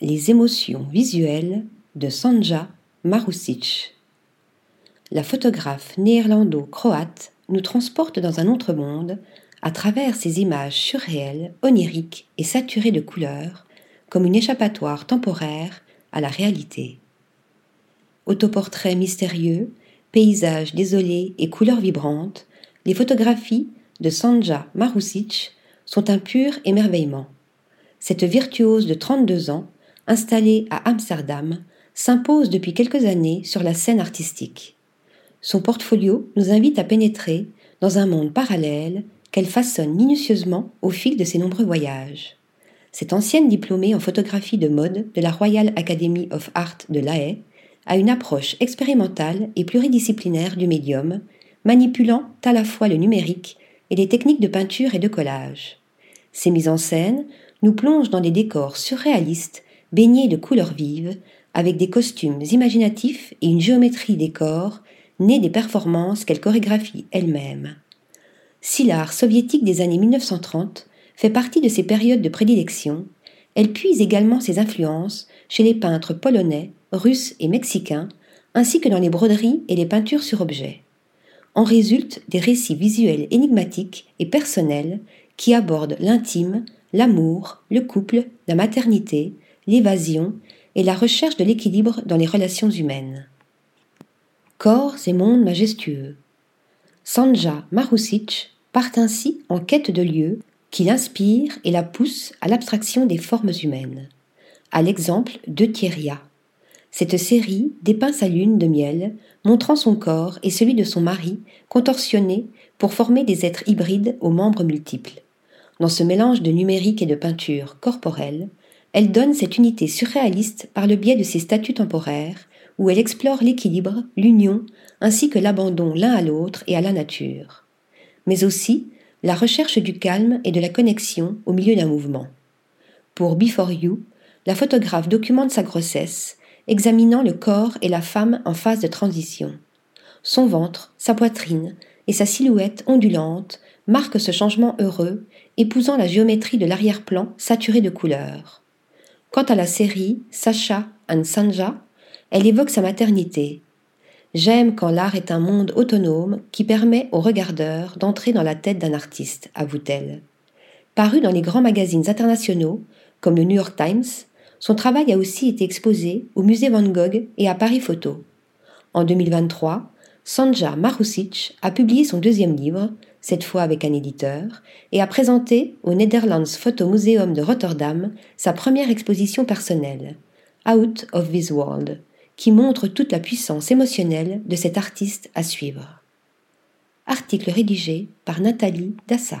Les émotions visuelles de Sanja Marusic. La photographe néerlando-croate nous transporte dans un autre monde à travers ces images surréelles, oniriques et saturées de couleurs, comme une échappatoire temporaire à la réalité. Autoportraits mystérieux, paysages désolés et couleurs vibrantes, les photographies de Sanja Marusic sont un pur émerveillement. Cette virtuose de 32 ans, installée à Amsterdam, s'impose depuis quelques années sur la scène artistique. Son portfolio nous invite à pénétrer dans un monde parallèle qu'elle façonne minutieusement au fil de ses nombreux voyages. Cette ancienne diplômée en photographie de mode de la Royal Academy of Art de La Haye a une approche expérimentale et pluridisciplinaire du médium, manipulant à la fois le numérique et les techniques de peinture et de collage. Ses mises en scène nous plongent dans des décors surréalistes, baignés de couleurs vives, avec des costumes imaginatifs et une géométrie des corps née des performances qu'elle chorégraphie elle-même. Si l'art soviétique des années 1930 fait partie de ses périodes de prédilection, elle puise également ses influences chez les peintres polonais, russes et mexicains, ainsi que dans les broderies et les peintures sur objets. En résultent des récits visuels énigmatiques et personnels qui abordent l'intime, l'amour, le couple, la maternité, l'évasion et la recherche de l'équilibre dans les relations humaines. Corps et mondes majestueux. Sanja Marusic part ainsi en quête de lieux qui l'inspirent et la poussent à l'abstraction des formes humaines, à l'exemple de Thieria. Cette série dépeint sa lune de miel, montrant son corps et celui de son mari contorsionnés pour former des êtres hybrides aux membres multiples. Dans ce mélange de numérique et de peinture corporelle, elle donne cette unité surréaliste par le biais de ses statuts temporaires, où elle explore l'équilibre, l'union, ainsi que l'abandon l'un à l'autre et à la nature. Mais aussi la recherche du calme et de la connexion au milieu d'un mouvement. Pour Before You, la photographe documente sa grossesse, examinant le corps et la femme en phase de transition. Son ventre, sa poitrine et sa silhouette ondulante marquent ce changement heureux, épousant la géométrie de l'arrière-plan saturé de couleurs. Quant à la série Sacha and Sanja, elle évoque sa maternité. J'aime quand l'art est un monde autonome qui permet au regardeur d'entrer dans la tête d'un artiste, avoue-t-elle. Paru dans les grands magazines internationaux, comme le New York Times, son travail a aussi été exposé au musée Van Gogh et à Paris Photo. En 2023, Sanja Marusic a publié son deuxième livre, cette fois avec un éditeur, et a présenté au Netherlands Photo Museum de Rotterdam sa première exposition personnelle, Out of This World, qui montre toute la puissance émotionnelle de cet artiste à suivre. Article rédigé par Nathalie Dassa.